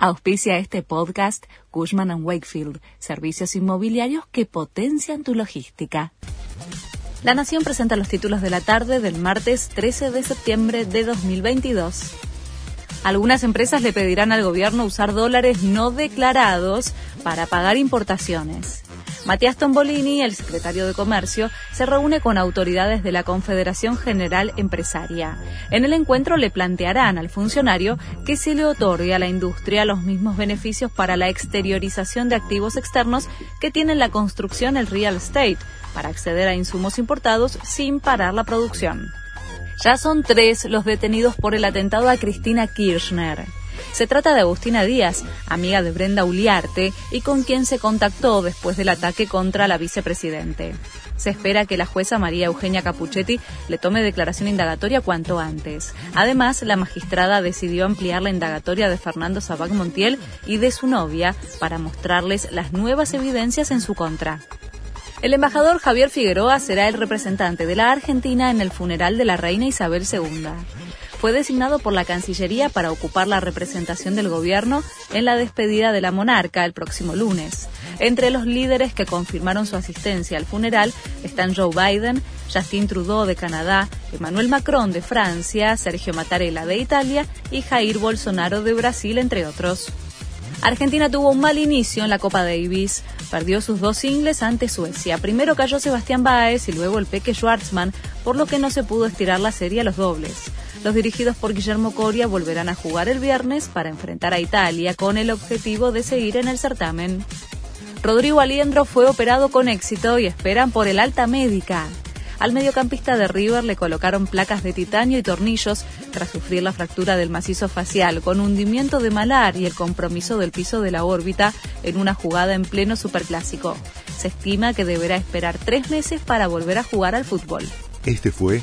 Auspicia este podcast Cushman ⁇ Wakefield, servicios inmobiliarios que potencian tu logística. La Nación presenta los títulos de la tarde del martes 13 de septiembre de 2022. Algunas empresas le pedirán al gobierno usar dólares no declarados para pagar importaciones. Matías Tombolini, el secretario de Comercio, se reúne con autoridades de la Confederación General Empresaria. En el encuentro le plantearán al funcionario que se le otorgue a la industria los mismos beneficios para la exteriorización de activos externos que tiene la construcción el real estate, para acceder a insumos importados sin parar la producción. Ya son tres los detenidos por el atentado a Cristina Kirchner. Se trata de Agustina Díaz, amiga de Brenda Uliarte y con quien se contactó después del ataque contra la vicepresidente. Se espera que la jueza María Eugenia Capuchetti le tome declaración indagatoria cuanto antes. Además, la magistrada decidió ampliar la indagatoria de Fernando Sabac Montiel y de su novia para mostrarles las nuevas evidencias en su contra. El embajador Javier Figueroa será el representante de la Argentina en el funeral de la reina Isabel II fue designado por la Cancillería para ocupar la representación del gobierno en la despedida de la monarca el próximo lunes. Entre los líderes que confirmaron su asistencia al funeral están Joe Biden, Justin Trudeau de Canadá, Emmanuel Macron de Francia, Sergio Mattarella de Italia y Jair Bolsonaro de Brasil, entre otros. Argentina tuvo un mal inicio en la Copa Davis. Perdió sus dos singles ante Suecia. Primero cayó Sebastián Baez y luego el Peque Schwartzman, por lo que no se pudo estirar la serie a los dobles. Los dirigidos por Guillermo Coria volverán a jugar el viernes para enfrentar a Italia con el objetivo de seguir en el certamen. Rodrigo Aliendro fue operado con éxito y esperan por el alta médica. Al mediocampista de River le colocaron placas de titanio y tornillos tras sufrir la fractura del macizo facial con hundimiento de malar y el compromiso del piso de la órbita en una jugada en pleno superclásico. Se estima que deberá esperar tres meses para volver a jugar al fútbol. Este fue